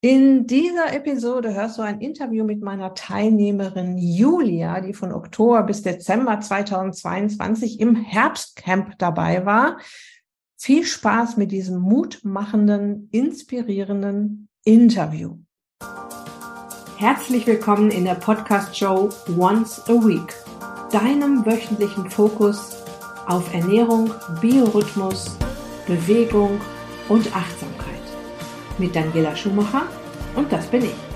In dieser Episode hörst du ein Interview mit meiner Teilnehmerin Julia, die von Oktober bis Dezember 2022 im Herbstcamp dabei war. Viel Spaß mit diesem mutmachenden, inspirierenden Interview. Herzlich willkommen in der Podcast-Show Once a Week, deinem wöchentlichen Fokus auf Ernährung, Biorhythmus, Bewegung und Achtsamkeit mit Daniela Schumacher und das bin ich.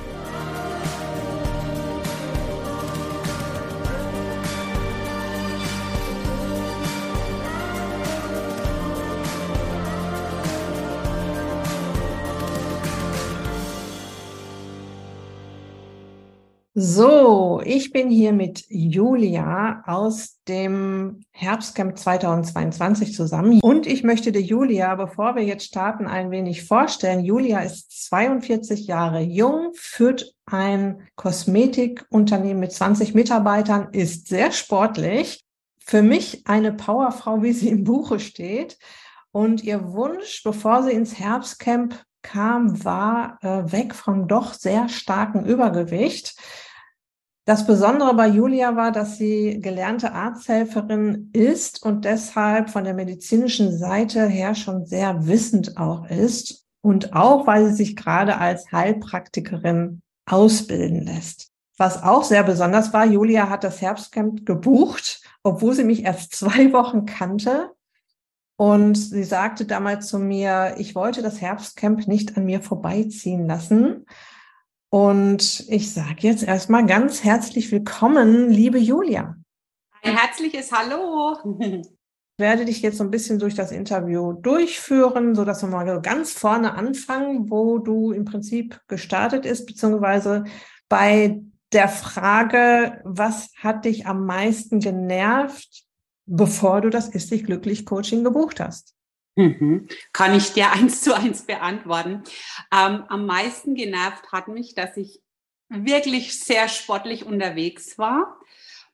So, ich bin hier mit Julia aus dem Herbstcamp 2022 zusammen und ich möchte dir Julia, bevor wir jetzt starten, ein wenig vorstellen. Julia ist 42 Jahre jung, führt ein Kosmetikunternehmen mit 20 Mitarbeitern, ist sehr sportlich. Für mich eine Powerfrau, wie sie im Buche steht. Und ihr Wunsch, bevor sie ins Herbstcamp kam, war äh, weg vom doch sehr starken Übergewicht. Das Besondere bei Julia war, dass sie gelernte Arzthelferin ist und deshalb von der medizinischen Seite her schon sehr wissend auch ist und auch, weil sie sich gerade als Heilpraktikerin ausbilden lässt. Was auch sehr besonders war, Julia hat das Herbstcamp gebucht, obwohl sie mich erst zwei Wochen kannte. Und sie sagte damals zu mir, ich wollte das Herbstcamp nicht an mir vorbeiziehen lassen. Und ich sage jetzt erstmal ganz herzlich willkommen, liebe Julia. Ein herzliches Hallo. Ich werde dich jetzt so ein bisschen durch das Interview durchführen, so dass wir mal ganz vorne anfangen, wo du im Prinzip gestartet ist, beziehungsweise bei der Frage, was hat dich am meisten genervt, bevor du das Ist dich glücklich Coaching gebucht hast? Mhm. Kann ich dir eins zu eins beantworten. Ähm, am meisten genervt hat mich, dass ich wirklich sehr sportlich unterwegs war.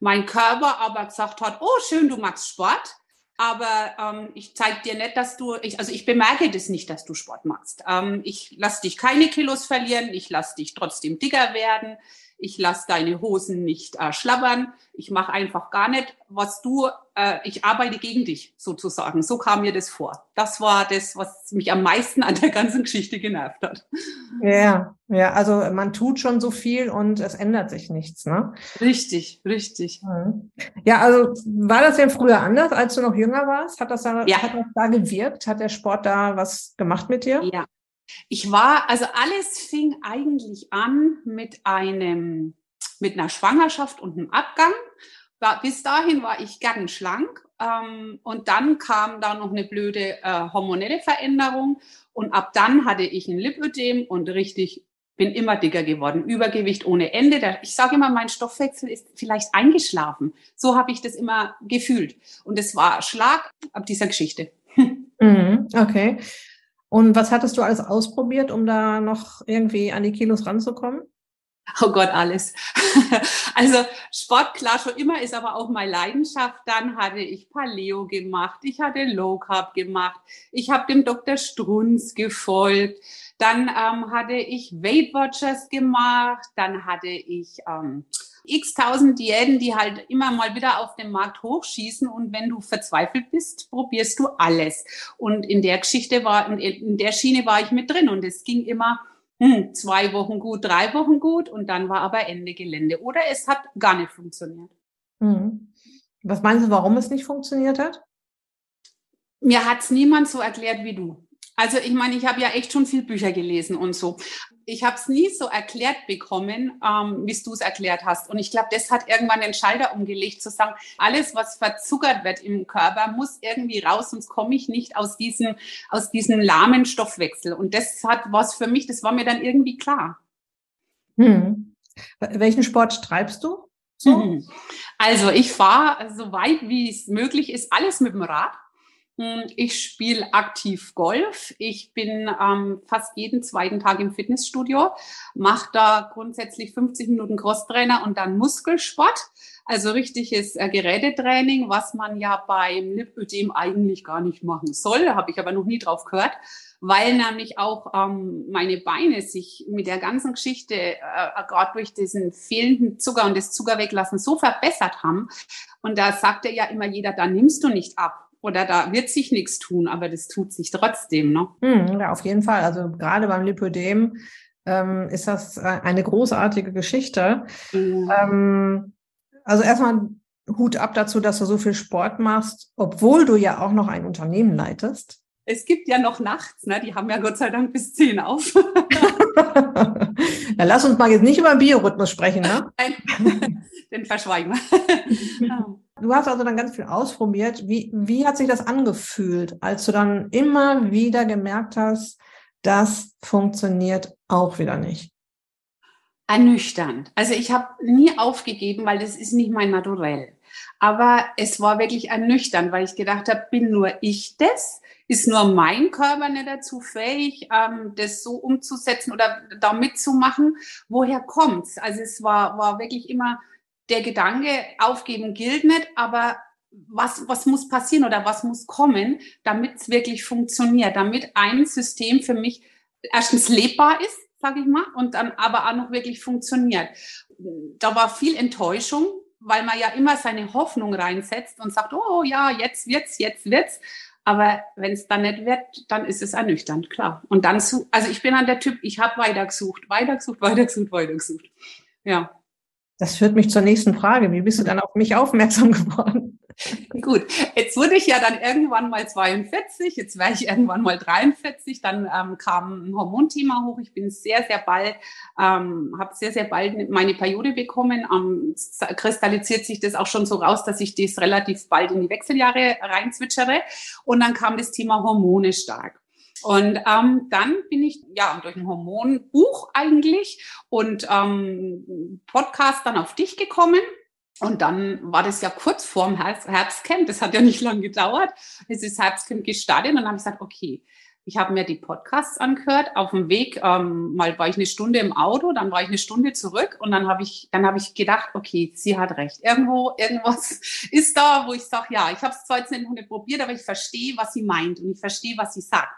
Mein Körper aber gesagt hat, oh schön, du magst Sport, aber ähm, ich zeige dir nicht, dass du, ich, also ich bemerke das nicht, dass du Sport machst. Ähm, ich lasse dich keine Kilos verlieren, ich lasse dich trotzdem dicker werden, ich lasse deine Hosen nicht äh, schlabbern, ich mache einfach gar nicht, was du, äh, ich arbeite gegen dich sozusagen. So kam mir das vor. Das war das, was mich am meisten an der ganzen Geschichte genervt hat. Ja, ja, also man tut schon so viel und es ändert sich nichts, ne? Richtig, richtig. Ja, also war das denn früher anders, als du noch jünger warst? Hat das da, ja. hat das da gewirkt? Hat der Sport da was gemacht mit dir? Ja, ich war, also alles fing eigentlich an mit einem, mit einer Schwangerschaft und einem Abgang. Bis dahin war ich gern schlank ähm, und dann kam da noch eine blöde äh, hormonelle Veränderung und ab dann hatte ich ein Lipödem und richtig bin immer dicker geworden, Übergewicht ohne Ende. Ich sage immer, mein Stoffwechsel ist vielleicht eingeschlafen. So habe ich das immer gefühlt. Und es war Schlag ab dieser Geschichte. Mhm, okay. Und was hattest du alles ausprobiert, um da noch irgendwie an die Kilos ranzukommen? Oh Gott, alles. also Sport, klar, schon immer ist aber auch meine Leidenschaft. Dann hatte ich Paleo gemacht, ich hatte Low Carb gemacht, ich habe dem Dr. Strunz gefolgt, dann ähm, hatte ich Weight Watchers gemacht, dann hatte ich ähm, x tausend Diäten, die halt immer mal wieder auf dem Markt hochschießen und wenn du verzweifelt bist, probierst du alles. Und in der Geschichte war, in der Schiene war ich mit drin und es ging immer hm, zwei Wochen gut, drei Wochen gut und dann war aber Ende Gelände. Oder es hat gar nicht funktioniert. Mhm. Was meinst du, warum es nicht funktioniert hat? Mir hat es niemand so erklärt wie du. Also ich meine, ich habe ja echt schon viel Bücher gelesen und so. Ich habe es nie so erklärt bekommen, ähm, wie du es erklärt hast. Und ich glaube, das hat irgendwann den Schalter umgelegt, zu sagen, alles, was verzuckert wird im Körper, muss irgendwie raus, sonst komme ich nicht aus diesem, aus diesem lahmen Stoffwechsel. Und das hat was für mich, das war mir dann irgendwie klar. Hm. Welchen Sport treibst du? So? Also ich fahre so weit, wie es möglich ist, alles mit dem Rad. Hm, ich spiele aktiv Golf. Ich bin ähm, fast jeden zweiten Tag im Fitnessstudio, mache da grundsätzlich 50 Minuten Crosstrainer und dann Muskelsport. Also richtiges äh, Gerätetraining, was man ja beim Lipödem eigentlich gar nicht machen soll. Habe ich aber noch nie drauf gehört. weil nämlich auch ähm, meine Beine sich mit der ganzen Geschichte, äh, gerade durch diesen fehlenden Zucker und das Zuckerweglassen so verbessert haben. Und da sagt er ja immer jeder, da nimmst du nicht ab oder da wird sich nichts tun, aber das tut sich trotzdem. Ne? Hm, ja, auf jeden Fall. Also gerade beim Lipödem ähm, ist das äh, eine großartige Geschichte. Mhm. Ähm, also erstmal Hut ab dazu, dass du so viel Sport machst, obwohl du ja auch noch ein Unternehmen leitest. Es gibt ja noch nachts, ne? die haben ja Gott sei Dank bis zehn auf. Na, lass uns mal jetzt nicht über Biorhythmus sprechen, ne? Nein, den verschweigen wir. Du hast also dann ganz viel ausprobiert. Wie, wie hat sich das angefühlt, als du dann immer wieder gemerkt hast, das funktioniert auch wieder nicht? Ernüchternd. Also ich habe nie aufgegeben, weil das ist nicht mein Naturell. Aber es war wirklich ernüchternd, weil ich gedacht habe, bin nur ich das? Ist nur mein Körper nicht dazu fähig, ähm, das so umzusetzen oder da mitzumachen? Woher kommt's? Also es war, war wirklich immer der Gedanke, aufgeben gilt nicht, aber was, was muss passieren oder was muss kommen, damit es wirklich funktioniert, damit ein System für mich erstens lebbar ist, sage ich mal, und dann aber auch noch wirklich funktioniert. Da war viel Enttäuschung, weil man ja immer seine Hoffnung reinsetzt und sagt, oh ja, jetzt wird's, jetzt wird's. Aber wenn es dann nicht wird, dann ist es ernüchternd, klar. Und dann, also ich bin dann der Typ, ich habe weitergesucht, weitergesucht, weitergesucht, weitergesucht. Ja. Das führt mich zur nächsten Frage. Wie bist du dann auf mich aufmerksam geworden? Gut, jetzt wurde ich ja dann irgendwann mal 42, jetzt wäre ich irgendwann mal 43, dann ähm, kam ein Hormonthema hoch. Ich bin sehr, sehr bald, ähm, habe sehr, sehr bald meine Periode bekommen. Ähm, kristallisiert sich das auch schon so raus, dass ich das relativ bald in die Wechseljahre reinzwitschere. Und dann kam das Thema Hormone stark. Und ähm, dann bin ich ja durch ein Hormonbuch eigentlich und ähm, Podcast dann auf dich gekommen. Und dann war das ja kurz vorm Herbstcamp, das hat ja nicht lange gedauert. Es ist Herbstcamp gestartet und dann habe ich gesagt, okay, ich habe mir die Podcasts angehört. Auf dem Weg ähm, mal war ich eine Stunde im Auto, dann war ich eine Stunde zurück und dann habe ich, dann habe ich gedacht, okay, sie hat recht. Irgendwo, irgendwas ist da, wo ich sage, ja, ich habe es zwar jetzt nicht probiert, aber ich verstehe, was sie meint und ich verstehe, was sie sagt.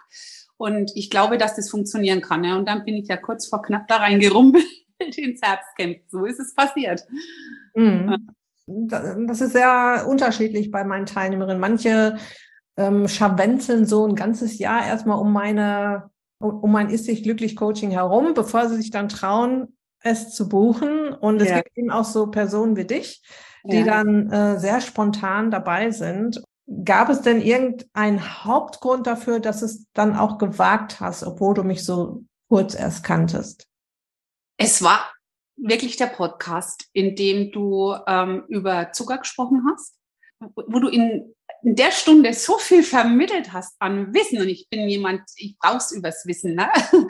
Und ich glaube, dass das funktionieren kann. Ja. Und dann bin ich ja kurz vor knapp da reingerumpelt ins Herbstcamp. So ist es passiert. Mhm. Das ist sehr unterschiedlich bei meinen Teilnehmerinnen. Manche ähm, scharwenzeln so ein ganzes Jahr erstmal um meine, um mein Ist sich glücklich Coaching herum, bevor sie sich dann trauen, es zu buchen. Und es ja. gibt eben auch so Personen wie dich, die ja. dann äh, sehr spontan dabei sind. Gab es denn irgendeinen Hauptgrund dafür, dass es dann auch gewagt hast, obwohl du mich so kurz erst kanntest? Es war wirklich der Podcast, in dem du ähm, über Zucker gesprochen hast, wo du in in der Stunde so viel vermittelt hast an Wissen und ich bin jemand, ich brauch's übers Wissen. Ne?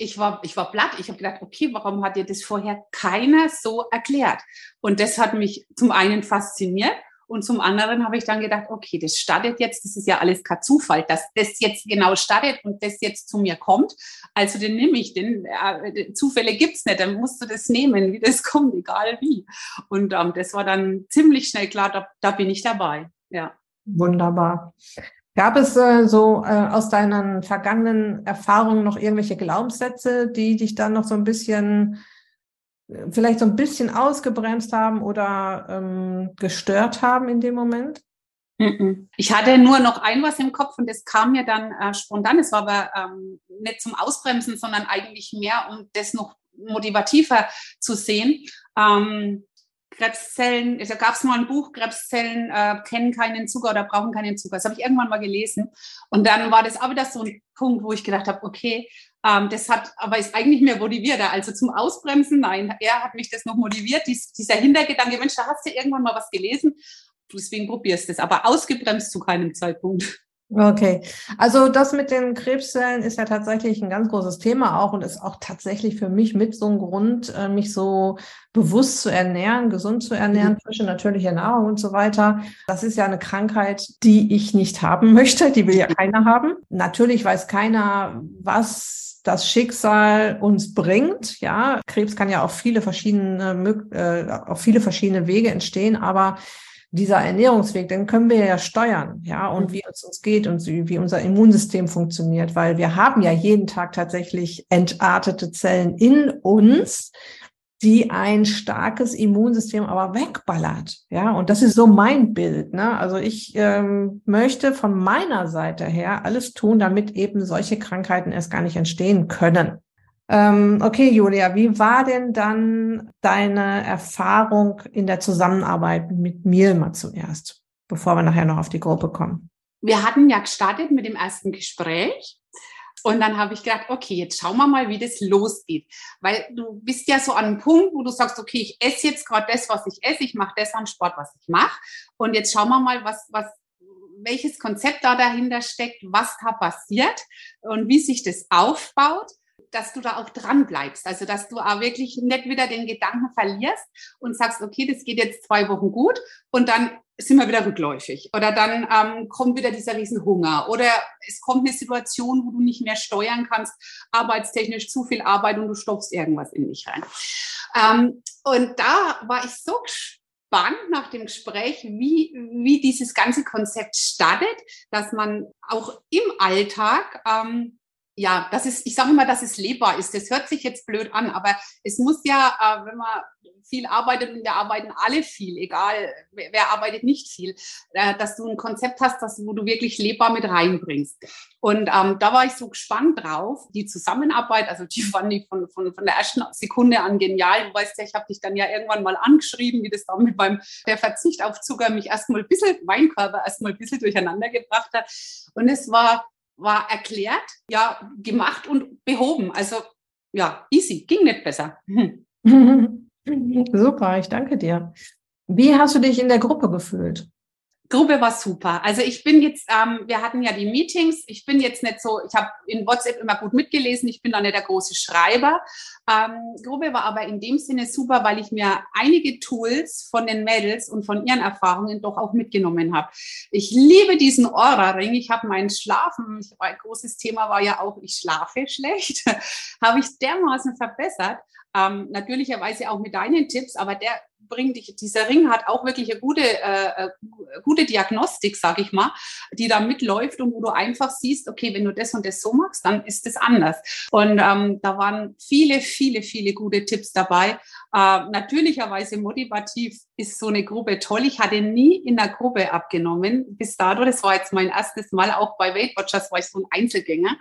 Ich war, ich war platt. Ich habe gedacht, okay, warum hat dir das vorher keiner so erklärt? Und das hat mich zum einen fasziniert und zum anderen habe ich dann gedacht, okay, das startet jetzt, das ist ja alles kein Zufall, dass das jetzt genau startet und das jetzt zu mir kommt. Also den nehme ich, den äh, Zufälle gibt's nicht, dann musst du das nehmen, wie das kommt, egal wie. Und ähm, das war dann ziemlich schnell klar, da, da bin ich dabei. Ja. Wunderbar. Gab es äh, so äh, aus deinen vergangenen Erfahrungen noch irgendwelche Glaubenssätze, die dich dann noch so ein bisschen, äh, vielleicht so ein bisschen ausgebremst haben oder ähm, gestört haben in dem Moment? Ich hatte nur noch ein was im Kopf und das kam mir dann äh, spontan. Es war aber ähm, nicht zum Ausbremsen, sondern eigentlich mehr, um das noch motivativer zu sehen. Ähm, Krebszellen, da gab es mal ein Buch, Krebszellen äh, kennen keinen Zucker oder brauchen keinen Zucker. Das habe ich irgendwann mal gelesen. Und dann war das auch wieder so ein Punkt, wo ich gedacht habe, okay, ähm, das hat, aber ist eigentlich mehr motivierter. Also zum Ausbremsen, nein, er hat mich das noch motiviert. Dies, dieser Hintergedanke, Mensch, da hast du irgendwann mal was gelesen. Deswegen probierst du es. Aber ausgebremst zu keinem Zeitpunkt. Okay, also das mit den Krebszellen ist ja tatsächlich ein ganz großes Thema auch und ist auch tatsächlich für mich mit so ein Grund, äh, mich so bewusst zu ernähren, gesund zu ernähren, mhm. frische, natürliche Nahrung und so weiter. Das ist ja eine Krankheit, die ich nicht haben möchte, die will ja keiner haben. Natürlich weiß keiner, was das Schicksal uns bringt. Ja, Krebs kann ja auf viele verschiedene, äh, auf viele verschiedene Wege entstehen, aber dieser Ernährungsweg, den können wir ja steuern, ja, und mhm. wie es uns geht und wie unser Immunsystem funktioniert, weil wir haben ja jeden Tag tatsächlich entartete Zellen in uns, die ein starkes Immunsystem aber wegballert. Ja, und das ist so mein Bild. Ne? Also ich ähm, möchte von meiner Seite her alles tun, damit eben solche Krankheiten erst gar nicht entstehen können. Ähm, okay, Julia, wie war denn dann deine Erfahrung in der Zusammenarbeit mit mir zuerst, bevor wir nachher noch auf die Gruppe kommen? Wir hatten ja gestartet mit dem ersten Gespräch und dann habe ich gedacht, okay, jetzt schauen wir mal, wie das losgeht. Weil du bist ja so an einem Punkt, wo du sagst, okay, ich esse jetzt gerade das, was ich esse, ich mache das an Sport, was ich mache. Und jetzt schauen wir mal, was, was, welches Konzept da dahinter steckt, was da passiert und wie sich das aufbaut dass du da auch dran bleibst. Also, dass du auch wirklich nicht wieder den Gedanken verlierst und sagst, okay, das geht jetzt zwei Wochen gut und dann sind wir wieder rückläufig. Oder dann ähm, kommt wieder dieser Riesenhunger. Oder es kommt eine Situation, wo du nicht mehr steuern kannst, arbeitstechnisch zu viel Arbeit und du stopfst irgendwas in dich rein. Ähm, und da war ich so gespannt nach dem Gespräch, wie, wie dieses ganze Konzept startet, dass man auch im Alltag ähm, ja, das ist, ich sage immer, dass es lebbar ist. Das hört sich jetzt blöd an, aber es muss ja, äh, wenn man viel arbeitet und wir arbeiten alle viel, egal wer, arbeitet nicht viel, äh, dass du ein Konzept hast, das, wo du wirklich lebbar mit reinbringst. Und ähm, da war ich so gespannt drauf. Die Zusammenarbeit, also die fand ich von, von, von der ersten Sekunde an genial. Du weißt ja, ich habe dich dann ja irgendwann mal angeschrieben, wie das dann mit meinem der Verzicht auf Zucker mich erstmal ein bisschen, mein Körper erstmal ein bisschen durcheinander gebracht hat. Und es war war erklärt, ja, gemacht und behoben. Also ja, easy, ging nicht besser. Super, ich danke dir. Wie hast du dich in der Gruppe gefühlt? Gruppe war super. Also ich bin jetzt, ähm, wir hatten ja die Meetings. Ich bin jetzt nicht so, ich habe in WhatsApp immer gut mitgelesen. Ich bin da nicht der große Schreiber. Ähm, Gruppe war aber in dem Sinne super, weil ich mir einige Tools von den Mädels und von ihren Erfahrungen doch auch mitgenommen habe. Ich liebe diesen Aura-Ring. Ich habe meinen Schlafen, ich, ein großes Thema war ja auch, ich schlafe schlecht, habe ich dermaßen verbessert. Ähm, natürlicherweise auch mit deinen Tipps, aber der bringt dich, dieser Ring hat auch wirklich eine gute, äh, äh gute Diagnostik, sag ich mal, die da mitläuft und wo du einfach siehst, okay, wenn du das und das so machst, dann ist das anders. Und ähm, da waren viele, viele, viele gute Tipps dabei. Äh, natürlicherweise motivativ ist so eine Gruppe toll. Ich hatte nie in der Gruppe abgenommen bis dato. Das war jetzt mein erstes Mal auch bei Weight Watchers, war ich so ein Einzelgänger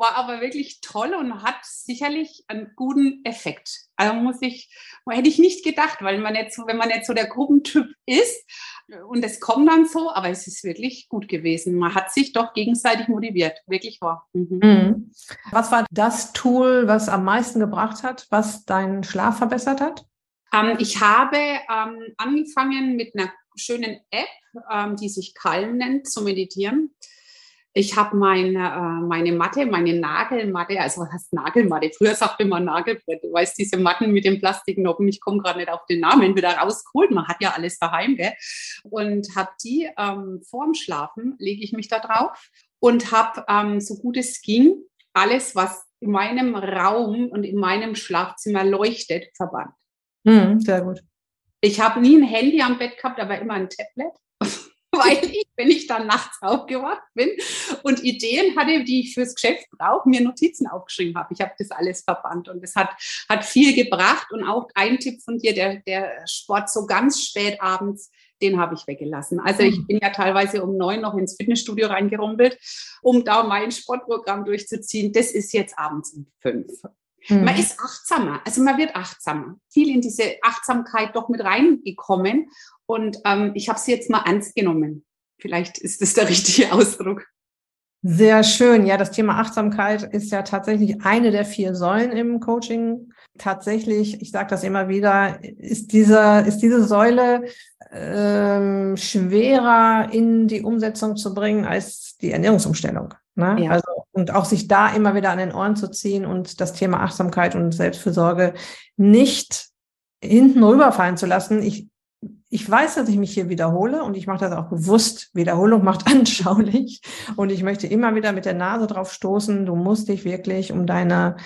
war aber wirklich toll und hat sicherlich einen guten Effekt. Also muss ich, hätte ich nicht gedacht, weil man jetzt so, wenn man jetzt so der Gruppentyp ist und es kommt dann so, aber es ist wirklich gut gewesen. Man hat sich doch gegenseitig motiviert, wirklich wahr. Mhm. Mhm. Was war das Tool, was am meisten gebracht hat, was deinen Schlaf verbessert hat? Ähm, ich habe ähm, angefangen mit einer schönen App, ähm, die sich Calm nennt, zu meditieren. Ich habe meine, äh, meine Matte, meine Nagelmatte, also was heißt Nagelmatte? Früher sagte man Nagelbrett. Du weißt, diese Matten mit den Plastiknoppen, ich komme gerade nicht auf den Namen, wieder rausgeholt. Man hat ja alles daheim, gell? Und habe die ähm, vorm Schlafen, lege ich mich da drauf und habe, ähm, so gut es ging, alles, was in meinem Raum und in meinem Schlafzimmer leuchtet, verbannt. Mhm, sehr gut. Ich habe nie ein Handy am Bett gehabt, aber immer ein Tablet. Weil ich, wenn ich dann nachts aufgewacht bin und Ideen hatte, die ich fürs Geschäft brauche, mir Notizen aufgeschrieben habe. Ich habe das alles verbannt und das hat, hat viel gebracht. Und auch ein Tipp von dir, der, der Sport so ganz spät abends, den habe ich weggelassen. Also ich mhm. bin ja teilweise um neun noch ins Fitnessstudio reingerumpelt, um da mein Sportprogramm durchzuziehen. Das ist jetzt abends um fünf. Mhm. Man ist achtsamer, also man wird achtsamer. Viel in diese Achtsamkeit doch mit reingekommen und ähm, ich habe sie jetzt mal ernst genommen. Vielleicht ist das der richtige Ausdruck. Sehr schön. Ja, das Thema Achtsamkeit ist ja tatsächlich eine der vier Säulen im Coaching. Tatsächlich, ich sage das immer wieder, ist diese, ist diese Säule ähm, schwerer in die Umsetzung zu bringen als die Ernährungsumstellung. Ne? Ja. Also, und auch sich da immer wieder an den Ohren zu ziehen und das Thema Achtsamkeit und Selbstfürsorge nicht hinten rüberfallen zu lassen. Ich ich weiß, dass ich mich hier wiederhole und ich mache das auch bewusst. Wiederholung macht anschaulich und ich möchte immer wieder mit der Nase drauf stoßen. Du musst dich wirklich um deine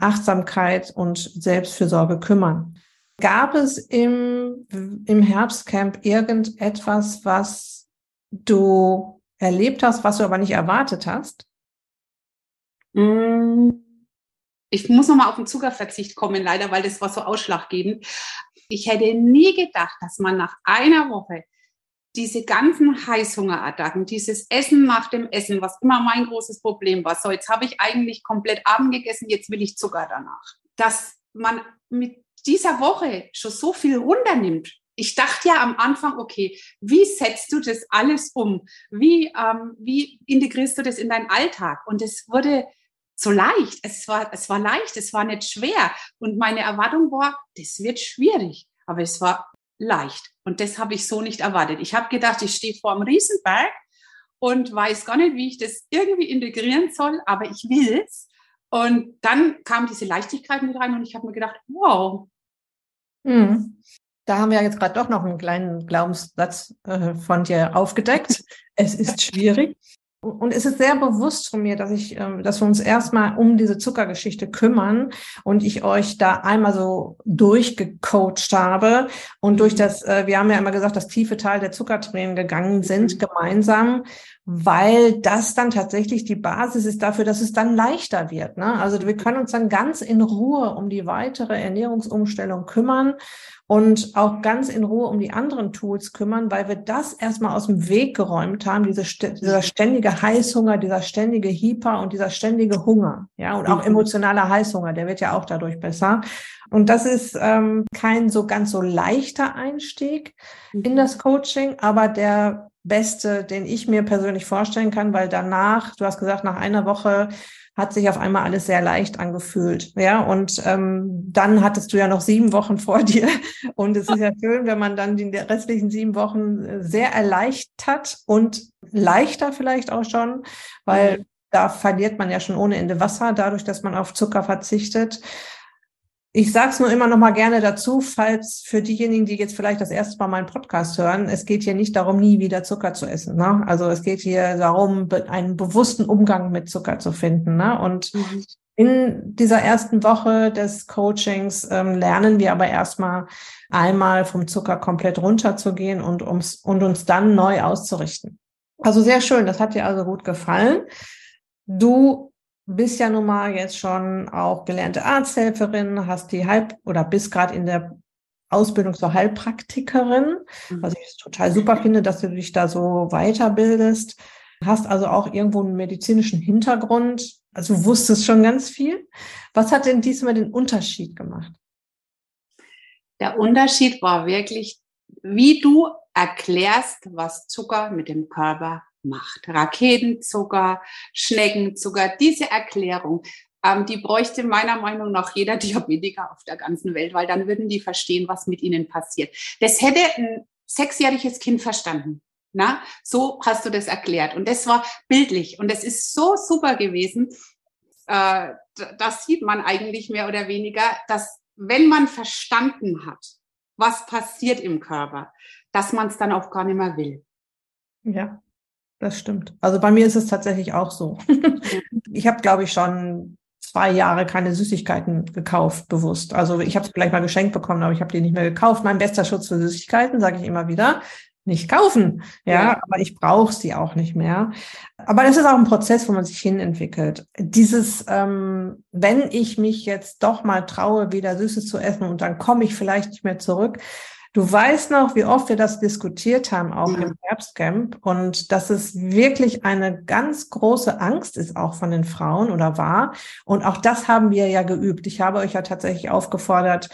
Achtsamkeit und Selbstfürsorge kümmern. Gab es im, im Herbstcamp irgendetwas, was du erlebt hast, was du aber nicht erwartet hast? Mm, ich muss nochmal auf den Zuckerverzicht kommen, leider, weil das war so ausschlaggebend. Ich hätte nie gedacht, dass man nach einer Woche diese ganzen Heißhungerattacken, dieses Essen nach dem Essen, was immer mein großes Problem war. So, jetzt habe ich eigentlich komplett Abend gegessen, jetzt will ich Zucker danach. Dass man mit dieser Woche schon so viel runternimmt. Ich dachte ja am Anfang, okay, wie setzt du das alles um? Wie, ähm, wie integrierst du das in deinen Alltag? Und es wurde so leicht. Es war, es war leicht, es war nicht schwer. Und meine Erwartung war, das wird schwierig. Aber es war leicht. Und das habe ich so nicht erwartet. Ich habe gedacht, ich stehe vor einem Riesenberg und weiß gar nicht, wie ich das irgendwie integrieren soll, aber ich will es. Und dann kam diese Leichtigkeit mit rein und ich habe mir gedacht, wow. Hm. Da haben wir jetzt gerade doch noch einen kleinen Glaubenssatz äh, von dir aufgedeckt. es ist schwierig. Und es ist sehr bewusst von mir, dass ich, ähm, dass wir uns erstmal um diese Zuckergeschichte kümmern und ich euch da einmal so durchgecoacht habe und durch das, äh, wir haben ja immer gesagt, das tiefe Teil der Zuckertränen gegangen sind mhm. gemeinsam, weil das dann tatsächlich die Basis ist dafür, dass es dann leichter wird. Ne? Also wir können uns dann ganz in Ruhe um die weitere Ernährungsumstellung kümmern und auch ganz in Ruhe um die anderen Tools kümmern, weil wir das erstmal aus dem Weg geräumt haben, diese, dieser ständige Heißhunger, dieser ständige Hyper und dieser ständige Hunger, ja, und auch mhm. emotionaler Heißhunger, der wird ja auch dadurch besser. Und das ist ähm, kein so ganz so leichter Einstieg in mhm. das Coaching, aber der beste, den ich mir persönlich vorstellen kann, weil danach, du hast gesagt, nach einer Woche hat sich auf einmal alles sehr leicht angefühlt. Ja, und ähm, dann hattest du ja noch sieben Wochen vor dir. Und es ist ja schön, wenn man dann die restlichen sieben Wochen äh, sehr erleichtert und leichter vielleicht auch schon, weil mhm. da verliert man ja schon ohne Ende Wasser, dadurch, dass man auf Zucker verzichtet. Ich sage es nur immer noch mal gerne dazu, falls für diejenigen, die jetzt vielleicht das erste Mal meinen Podcast hören, es geht hier nicht darum, nie wieder Zucker zu essen. Ne? Also es geht hier darum, einen bewussten Umgang mit Zucker zu finden. Ne? Und mhm. in dieser ersten Woche des Coachings ähm, lernen wir aber erstmal einmal vom Zucker komplett runterzugehen und, ums, und uns dann neu auszurichten. Also sehr schön, das hat dir also gut gefallen. Du bist ja nun mal jetzt schon auch gelernte Arzthelferin, hast die Halb- oder bist gerade in der Ausbildung zur Heilpraktikerin, mhm. was ich total super finde, dass du dich da so weiterbildest. Hast also auch irgendwo einen medizinischen Hintergrund, also wusstest schon ganz viel. Was hat denn diesmal den Unterschied gemacht? Der Unterschied war wirklich, wie du erklärst, was Zucker mit dem Körper macht. Raketenzucker, Schneckenzucker, diese Erklärung, ähm, die bräuchte meiner Meinung nach jeder Diabetiker auf der ganzen Welt, weil dann würden die verstehen, was mit ihnen passiert. Das hätte ein sechsjähriges Kind verstanden. Na, so hast du das erklärt. Und das war bildlich. Und das ist so super gewesen. Äh, das sieht man eigentlich mehr oder weniger, dass wenn man verstanden hat, was passiert im Körper, dass man es dann auch gar nicht mehr will. Ja, das stimmt. Also bei mir ist es tatsächlich auch so. ich habe, glaube ich, schon zwei Jahre keine Süßigkeiten gekauft, bewusst. Also ich habe es vielleicht mal geschenkt bekommen, aber ich habe die nicht mehr gekauft. Mein bester Schutz für Süßigkeiten, sage ich immer wieder, nicht kaufen. Ja, ja. aber ich brauche sie auch nicht mehr. Aber das ist auch ein Prozess, wo man sich hinentwickelt. Dieses, ähm, wenn ich mich jetzt doch mal traue, wieder Süßes zu essen und dann komme ich vielleicht nicht mehr zurück, Du weißt noch, wie oft wir das diskutiert haben, auch ja. im Herbstcamp, und dass es wirklich eine ganz große Angst ist, auch von den Frauen oder war. Und auch das haben wir ja geübt. Ich habe euch ja tatsächlich aufgefordert,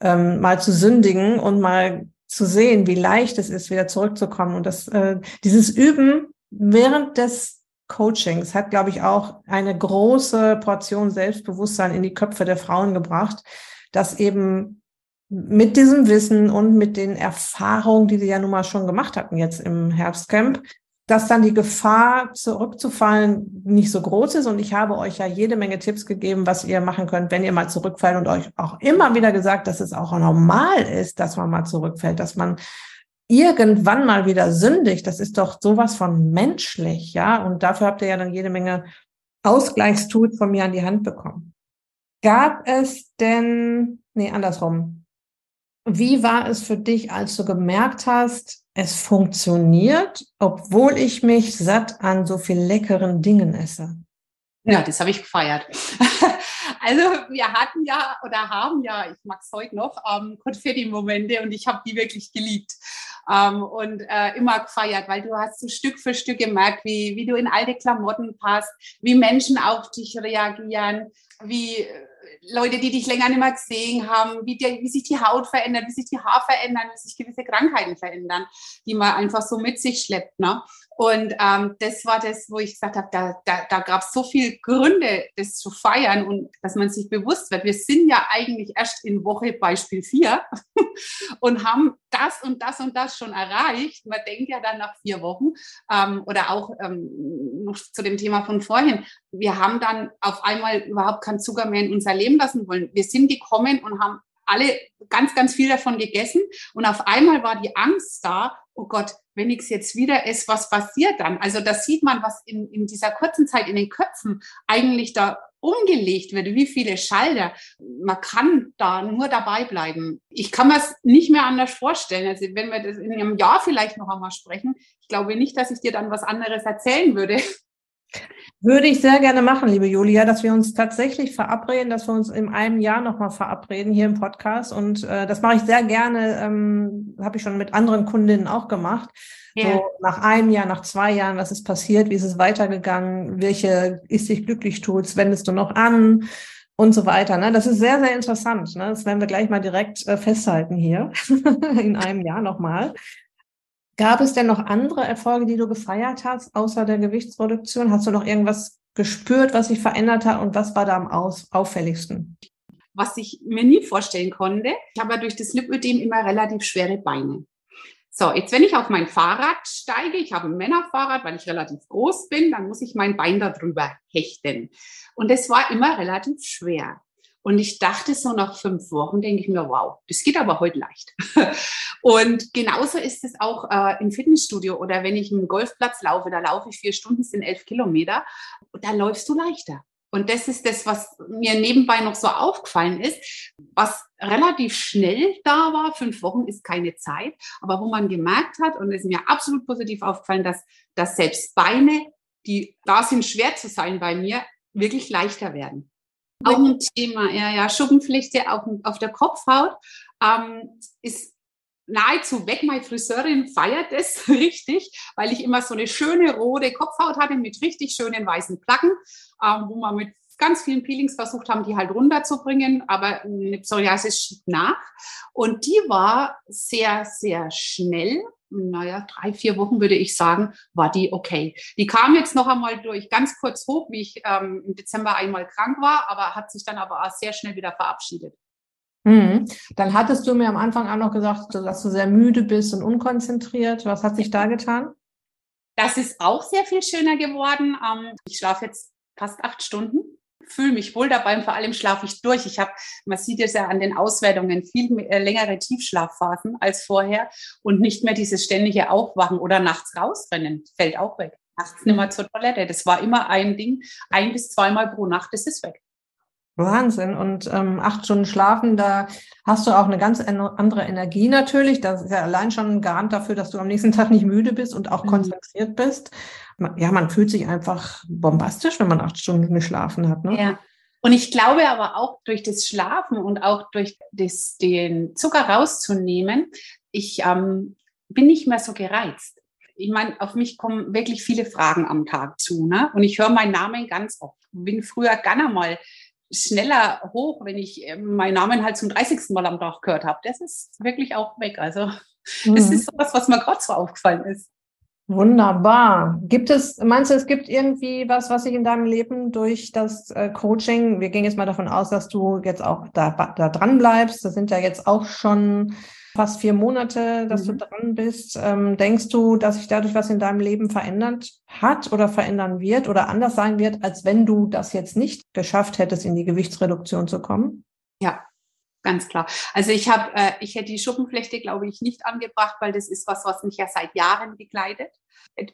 ähm, mal zu sündigen und mal zu sehen, wie leicht es ist, wieder zurückzukommen. Und das, äh, dieses Üben während des Coachings hat, glaube ich, auch eine große Portion Selbstbewusstsein in die Köpfe der Frauen gebracht, dass eben mit diesem Wissen und mit den Erfahrungen, die sie ja nun mal schon gemacht hatten jetzt im Herbstcamp, dass dann die Gefahr zurückzufallen nicht so groß ist. Und ich habe euch ja jede Menge Tipps gegeben, was ihr machen könnt, wenn ihr mal zurückfällt und euch auch immer wieder gesagt, dass es auch normal ist, dass man mal zurückfällt, dass man irgendwann mal wieder sündigt. Das ist doch sowas von menschlich, ja. Und dafür habt ihr ja dann jede Menge Ausgleichstools von mir an die Hand bekommen. Gab es denn, nee, andersrum Wie war es für dich, als du gemerkt hast, es funktioniert, obwohl ich mich satt an so viel leckeren Dingen esse? Ja, das habe ich gefeiert. Also wir hatten ja oder haben ja, ich mag es heute noch, ähm, Konfetti-Momente und ich habe die wirklich geliebt ähm, und äh, immer gefeiert, weil du hast so Stück für Stück gemerkt, wie, wie du in alte Klamotten passt, wie Menschen auf dich reagieren, wie Leute, die dich länger nicht mehr gesehen haben, wie, die, wie sich die Haut verändert, wie sich die Haare verändern, wie sich gewisse Krankheiten verändern, die man einfach so mit sich schleppt. Ne? Und ähm, das war das, wo ich gesagt habe, da, da, da gab es so viele Gründe, das zu feiern und dass man sich bewusst wird. Wir sind ja eigentlich erst in Woche Beispiel 4 und haben das und das und das schon erreicht. Man denkt ja dann nach vier Wochen ähm, oder auch ähm, noch zu dem Thema von vorhin, wir haben dann auf einmal überhaupt keinen Zucker mehr in unser Leben lassen wollen. Wir sind gekommen und haben alle ganz, ganz viel davon gegessen und auf einmal war die Angst da, oh Gott, wenn ich es jetzt wieder esse, was passiert dann? Also da sieht man, was in, in dieser kurzen Zeit in den Köpfen eigentlich da umgelegt wird, wie viele Schalter. Man kann da nur dabei bleiben. Ich kann mir es nicht mehr anders vorstellen. Also wenn wir das in einem Jahr vielleicht noch einmal sprechen, ich glaube nicht, dass ich dir dann was anderes erzählen würde. Würde ich sehr gerne machen, liebe Julia, dass wir uns tatsächlich verabreden, dass wir uns in einem Jahr nochmal verabreden hier im Podcast. Und äh, das mache ich sehr gerne, ähm, habe ich schon mit anderen Kundinnen auch gemacht. Ja. So nach einem Jahr, nach zwei Jahren, was ist passiert, wie ist es weitergegangen, welche ist dich glücklich tut, wendest du noch an und so weiter. Ne? Das ist sehr, sehr interessant. Ne? Das werden wir gleich mal direkt äh, festhalten hier in einem Jahr nochmal. Gab es denn noch andere Erfolge, die du gefeiert hast, außer der Gewichtsreduktion? Hast du noch irgendwas gespürt, was sich verändert hat und was war da am auffälligsten? Was ich mir nie vorstellen konnte, ich habe ja durch das Lipödem immer relativ schwere Beine. So, jetzt wenn ich auf mein Fahrrad steige, ich habe ein Männerfahrrad, weil ich relativ groß bin, dann muss ich mein Bein darüber hechten. Und das war immer relativ schwer. Und ich dachte so nach fünf Wochen, denke ich mir, wow, das geht aber heute leicht. Und genauso ist es auch äh, im Fitnessstudio oder wenn ich im Golfplatz laufe, da laufe ich vier Stunden, sind elf Kilometer, da läufst du leichter. Und das ist das, was mir nebenbei noch so aufgefallen ist, was relativ schnell da war. Fünf Wochen ist keine Zeit, aber wo man gemerkt hat, und es ist mir absolut positiv aufgefallen, dass, dass selbst Beine, die da sind, schwer zu sein bei mir, wirklich leichter werden. Auch ein Thema, ja, ja, Schuppenflechte auf, auf der Kopfhaut ähm, ist nahezu weg. Meine Friseurin feiert es richtig, weil ich immer so eine schöne rote Kopfhaut hatte mit richtig schönen weißen Placken, ähm, wo man mit ganz vielen Peelings versucht haben, die halt runterzubringen, aber eine Psoriasis schiebt nach. Und die war sehr, sehr schnell naja, drei, vier Wochen würde ich sagen, war die okay. Die kam jetzt noch einmal durch ganz kurz hoch, wie ich ähm, im Dezember einmal krank war, aber hat sich dann aber auch sehr schnell wieder verabschiedet. Mhm. Dann hattest du mir am Anfang auch noch gesagt, dass du sehr müde bist und unkonzentriert. Was hat sich da getan? Das ist auch sehr viel schöner geworden. Ähm, ich schlafe jetzt fast acht Stunden fühle mich wohl dabei und vor allem schlafe ich durch. Ich habe, man sieht es ja an den Auswertungen, viel äh, längere Tiefschlafphasen als vorher und nicht mehr dieses ständige Aufwachen oder nachts rausrennen, fällt auch weg. Nachts nicht mehr zur Toilette. Das war immer ein Ding, ein bis zweimal pro Nacht, das ist weg. Wahnsinn. Und ähm, acht Stunden schlafen, da hast du auch eine ganz andere Energie natürlich. Das ist ja allein schon ein Garant dafür, dass du am nächsten Tag nicht müde bist und auch mhm. konzentriert bist. Ja, man fühlt sich einfach bombastisch, wenn man acht Stunden geschlafen hat. Ne? Ja. Und ich glaube aber auch durch das Schlafen und auch durch das, den Zucker rauszunehmen, ich ähm, bin nicht mehr so gereizt. Ich meine, auf mich kommen wirklich viele Fragen am Tag zu. Ne? Und ich höre meinen Namen ganz oft. Bin früher gerne mal schneller hoch, wenn ich äh, meinen Namen halt zum 30. Mal am Tag gehört habe. Das ist wirklich auch weg. Also mhm. das ist sowas, was mir gerade so aufgefallen ist. Wunderbar. Gibt es, meinst du, es gibt irgendwie was, was sich in deinem Leben durch das äh, Coaching, wir gehen jetzt mal davon aus, dass du jetzt auch da, da dran bleibst, das sind ja jetzt auch schon fast vier Monate, dass mhm. du dran bist. Ähm, denkst du, dass sich dadurch was in deinem Leben verändert hat oder verändern wird oder anders sein wird, als wenn du das jetzt nicht geschafft hättest, in die Gewichtsreduktion zu kommen? Ja, ganz klar. Also ich habe, äh, ich hätte die Schuppenflechte, glaube ich, nicht angebracht, weil das ist was, was mich ja seit Jahren begleitet.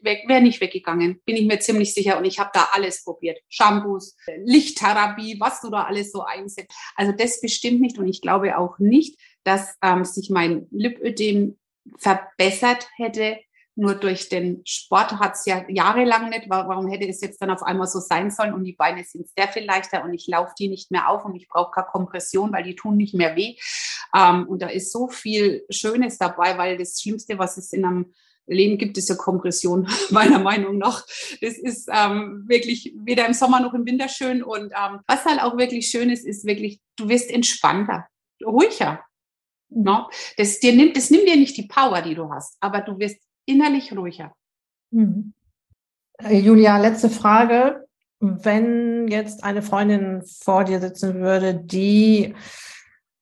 Wäre nicht weggegangen, bin ich mir ziemlich sicher. Und ich habe da alles probiert. Shampoos, Lichttherapie, was du da alles so einsetzt. Also das bestimmt nicht. Und ich glaube auch nicht, dass ähm, sich mein Lipödem verbessert hätte. Nur durch den Sport hat es ja jahrelang nicht. Warum hätte es jetzt dann auf einmal so sein sollen? Und die Beine sind sehr viel leichter und ich laufe die nicht mehr auf und ich brauche keine Kompression, weil die tun nicht mehr weh. Ähm, und da ist so viel Schönes dabei, weil das Schlimmste, was es in einem Leben gibt, ist ja Kompression, meiner Meinung nach. Das ist ähm, wirklich weder im Sommer noch im Winter schön. Und ähm, was halt auch wirklich schön ist, ist wirklich, du wirst entspannter, ruhiger. No? Ne? Das, dir nimmt, das nimmt dir nicht die Power, die du hast, aber du wirst innerlich ruhiger. Mhm. Julia, letzte Frage. Wenn jetzt eine Freundin vor dir sitzen würde, die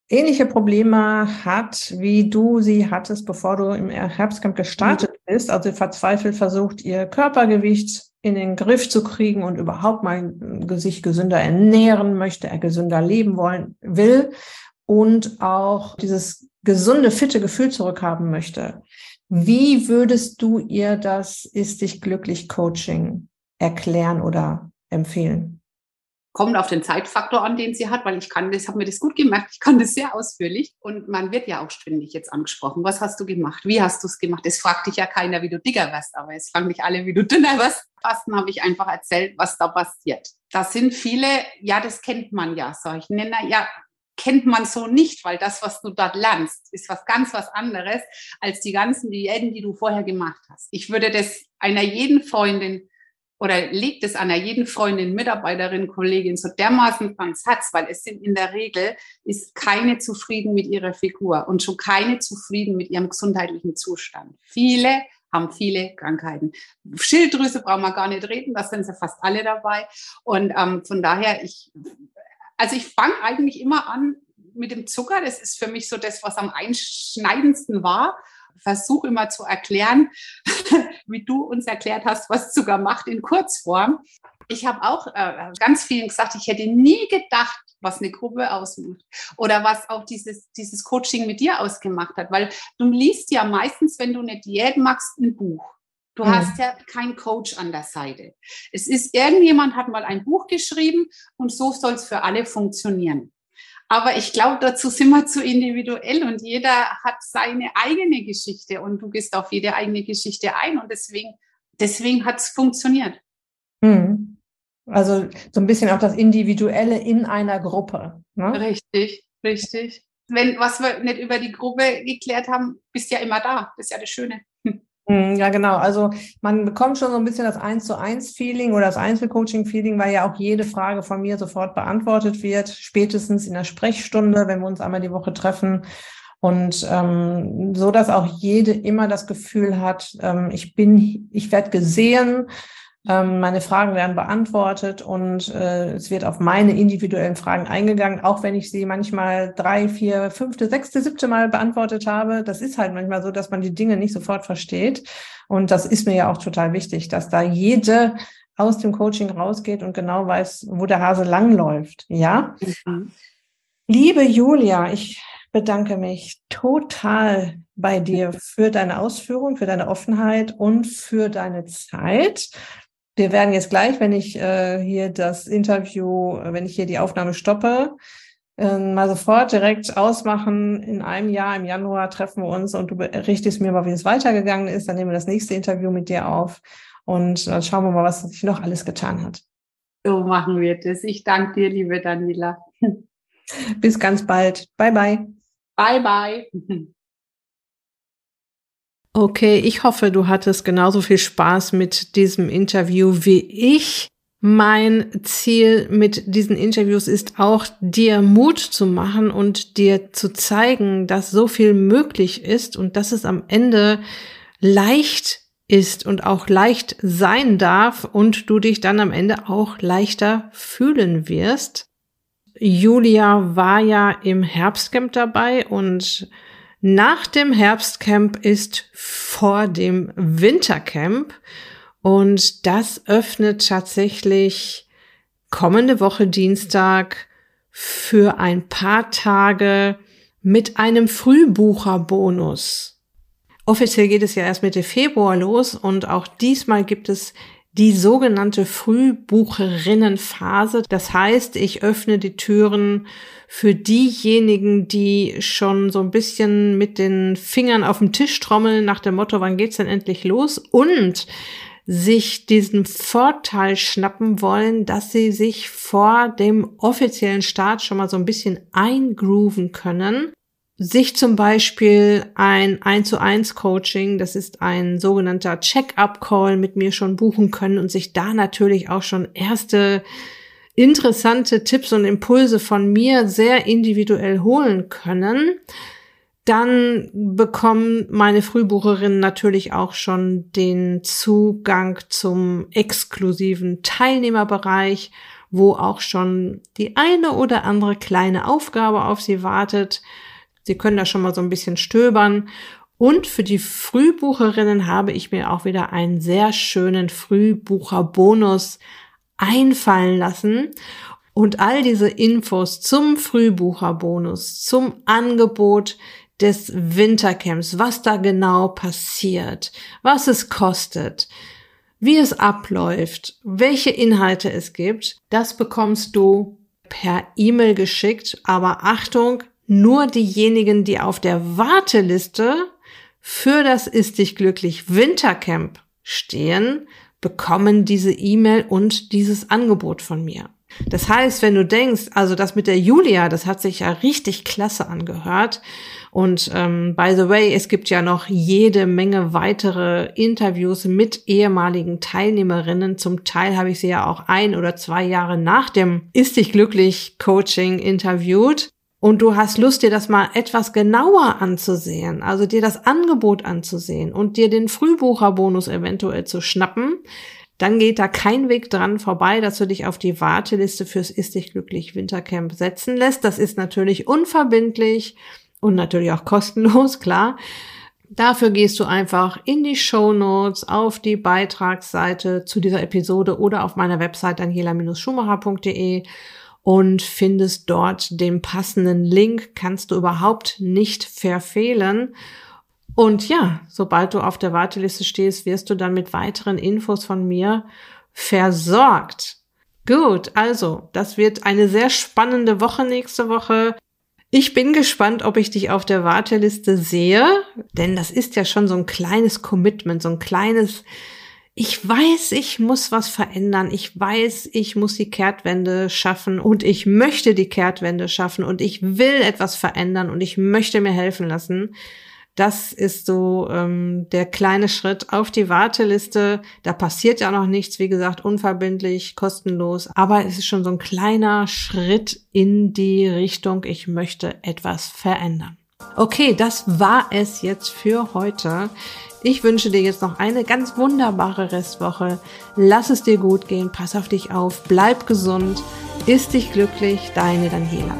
ähnliche Probleme hat, wie du sie hattest, bevor du im Herbstcamp gestartet mhm. bist, also verzweifelt versucht, ihr Körpergewicht in den Griff zu kriegen und überhaupt mal sich gesünder ernähren möchte, er gesünder leben wollen will und auch dieses gesunde, fitte Gefühl zurückhaben möchte. Wie würdest du ihr das Ist dich glücklich Coaching erklären oder empfehlen? Kommt auf den Zeitfaktor an, den sie hat, weil ich kann das, habe mir das gut gemacht, ich kann das sehr ausführlich und man wird ja auch ständig jetzt angesprochen. Was hast du gemacht? Wie hast du es gemacht? Es fragt dich ja keiner, wie du dicker wirst, aber es fragen dich alle, wie du dünner wirst. Fasten habe ich einfach erzählt, was da passiert. Da sind viele, ja, das kennt man ja, sag ich nenne, ja, kennt man so nicht, weil das, was du dort lernst, ist was ganz was anderes als die ganzen Diäten, die du vorher gemacht hast. Ich würde das einer jeden Freundin oder legt es einer jeden Freundin, Mitarbeiterin, Kollegin so dermaßen ans Herz, weil es sind in der Regel, ist keine zufrieden mit ihrer Figur und schon keine zufrieden mit ihrem gesundheitlichen Zustand. Viele haben viele Krankheiten. Schilddrüse brauchen wir gar nicht reden, da sind sie fast alle dabei. Und ähm, von daher, ich also ich fange eigentlich immer an mit dem Zucker. Das ist für mich so das, was am einschneidendsten war. Versuche immer zu erklären, wie du uns erklärt hast, was Zucker macht in Kurzform. Ich habe auch äh, ganz vielen gesagt, ich hätte nie gedacht, was eine Gruppe ausmacht oder was auch dieses, dieses Coaching mit dir ausgemacht hat, weil du liest ja meistens, wenn du eine Diät machst, ein Buch. Du mhm. hast ja keinen Coach an der Seite. Es ist, irgendjemand hat mal ein Buch geschrieben und so soll es für alle funktionieren. Aber ich glaube, dazu sind wir zu individuell und jeder hat seine eigene Geschichte und du gehst auf jede eigene Geschichte ein und deswegen, deswegen hat es funktioniert. Mhm. Also so ein bisschen auch das Individuelle in einer Gruppe. Ne? Richtig, richtig. Wenn was wir nicht über die Gruppe geklärt haben, bist ja immer da. Das ist ja das Schöne. Hm, ja, genau. Also man bekommt schon so ein bisschen das Eins zu eins Feeling oder das Einzelcoaching-Feeling, weil ja auch jede Frage von mir sofort beantwortet wird, spätestens in der Sprechstunde, wenn wir uns einmal die Woche treffen. Und ähm, so, dass auch jede immer das Gefühl hat, ähm, ich bin, ich werde gesehen, ähm, meine Fragen werden beantwortet und äh, es wird auf meine individuellen Fragen eingegangen, auch wenn ich sie manchmal drei, vier, fünfte, sechste, siebte Mal beantwortet habe. Das ist halt manchmal so, dass man die Dinge nicht sofort versteht. Und das ist mir ja auch total wichtig, dass da jede aus dem Coaching rausgeht und genau weiß, wo der Hase langläuft. Ja? Mhm. Liebe Julia, ich bedanke mich total bei dir für deine Ausführung, für deine Offenheit und für deine Zeit. Wir werden jetzt gleich, wenn ich äh, hier das Interview, äh, wenn ich hier die Aufnahme stoppe, äh, mal sofort direkt ausmachen. In einem Jahr, im Januar treffen wir uns und du berichtest mir mal, wie es weitergegangen ist. Dann nehmen wir das nächste Interview mit dir auf und dann schauen wir mal, was sich noch alles getan hat. So machen wir das. Ich danke dir, liebe Daniela. Bis ganz bald. Bye, bye. Bye, bye. Okay, ich hoffe, du hattest genauso viel Spaß mit diesem Interview wie ich. Mein Ziel mit diesen Interviews ist auch, dir Mut zu machen und dir zu zeigen, dass so viel möglich ist und dass es am Ende leicht ist und auch leicht sein darf und du dich dann am Ende auch leichter fühlen wirst. Julia war ja im Herbstcamp dabei und nach dem Herbstcamp ist vor dem Wintercamp und das öffnet tatsächlich kommende Woche Dienstag für ein paar Tage mit einem Frühbucherbonus. Offiziell geht es ja erst Mitte Februar los und auch diesmal gibt es die sogenannte Frühbucherinnenphase. Das heißt, ich öffne die Türen für diejenigen, die schon so ein bisschen mit den Fingern auf dem Tisch trommeln nach dem Motto, wann geht's denn endlich los? Und sich diesen Vorteil schnappen wollen, dass sie sich vor dem offiziellen Start schon mal so ein bisschen eingrooven können sich zum Beispiel ein 1 zu 1 Coaching, das ist ein sogenannter Check-up-Call mit mir schon buchen können und sich da natürlich auch schon erste interessante Tipps und Impulse von mir sehr individuell holen können. Dann bekommen meine Frühbucherinnen natürlich auch schon den Zugang zum exklusiven Teilnehmerbereich, wo auch schon die eine oder andere kleine Aufgabe auf sie wartet Sie können da schon mal so ein bisschen stöbern. Und für die Frühbucherinnen habe ich mir auch wieder einen sehr schönen Frühbucherbonus einfallen lassen. Und all diese Infos zum Frühbucherbonus, zum Angebot des Wintercamps, was da genau passiert, was es kostet, wie es abläuft, welche Inhalte es gibt, das bekommst du per E-Mail geschickt. Aber Achtung, nur diejenigen, die auf der Warteliste für das Ist dich glücklich Wintercamp stehen, bekommen diese E-Mail und dieses Angebot von mir. Das heißt, wenn du denkst, also das mit der Julia, das hat sich ja richtig klasse angehört. Und ähm, by the way, es gibt ja noch jede Menge weitere Interviews mit ehemaligen Teilnehmerinnen. Zum Teil habe ich sie ja auch ein oder zwei Jahre nach dem Ist dich glücklich Coaching interviewt und du hast Lust, dir das mal etwas genauer anzusehen, also dir das Angebot anzusehen und dir den Frühbucherbonus eventuell zu schnappen, dann geht da kein Weg dran vorbei, dass du dich auf die Warteliste fürs Ist dich glücklich Wintercamp setzen lässt. Das ist natürlich unverbindlich und natürlich auch kostenlos, klar. Dafür gehst du einfach in die Show Notes auf die Beitragsseite zu dieser Episode oder auf meiner Website daniela-schumacher.de und findest dort den passenden Link, kannst du überhaupt nicht verfehlen. Und ja, sobald du auf der Warteliste stehst, wirst du dann mit weiteren Infos von mir versorgt. Gut, also, das wird eine sehr spannende Woche nächste Woche. Ich bin gespannt, ob ich dich auf der Warteliste sehe, denn das ist ja schon so ein kleines Commitment, so ein kleines ich weiß, ich muss was verändern. Ich weiß, ich muss die Kehrtwende schaffen und ich möchte die Kehrtwende schaffen und ich will etwas verändern und ich möchte mir helfen lassen. Das ist so ähm, der kleine Schritt auf die Warteliste. Da passiert ja noch nichts, wie gesagt, unverbindlich, kostenlos. Aber es ist schon so ein kleiner Schritt in die Richtung, ich möchte etwas verändern. Okay, das war es jetzt für heute. Ich wünsche dir jetzt noch eine ganz wunderbare Restwoche. Lass es dir gut gehen, pass auf dich auf, bleib gesund, ist dich glücklich, deine Daniela.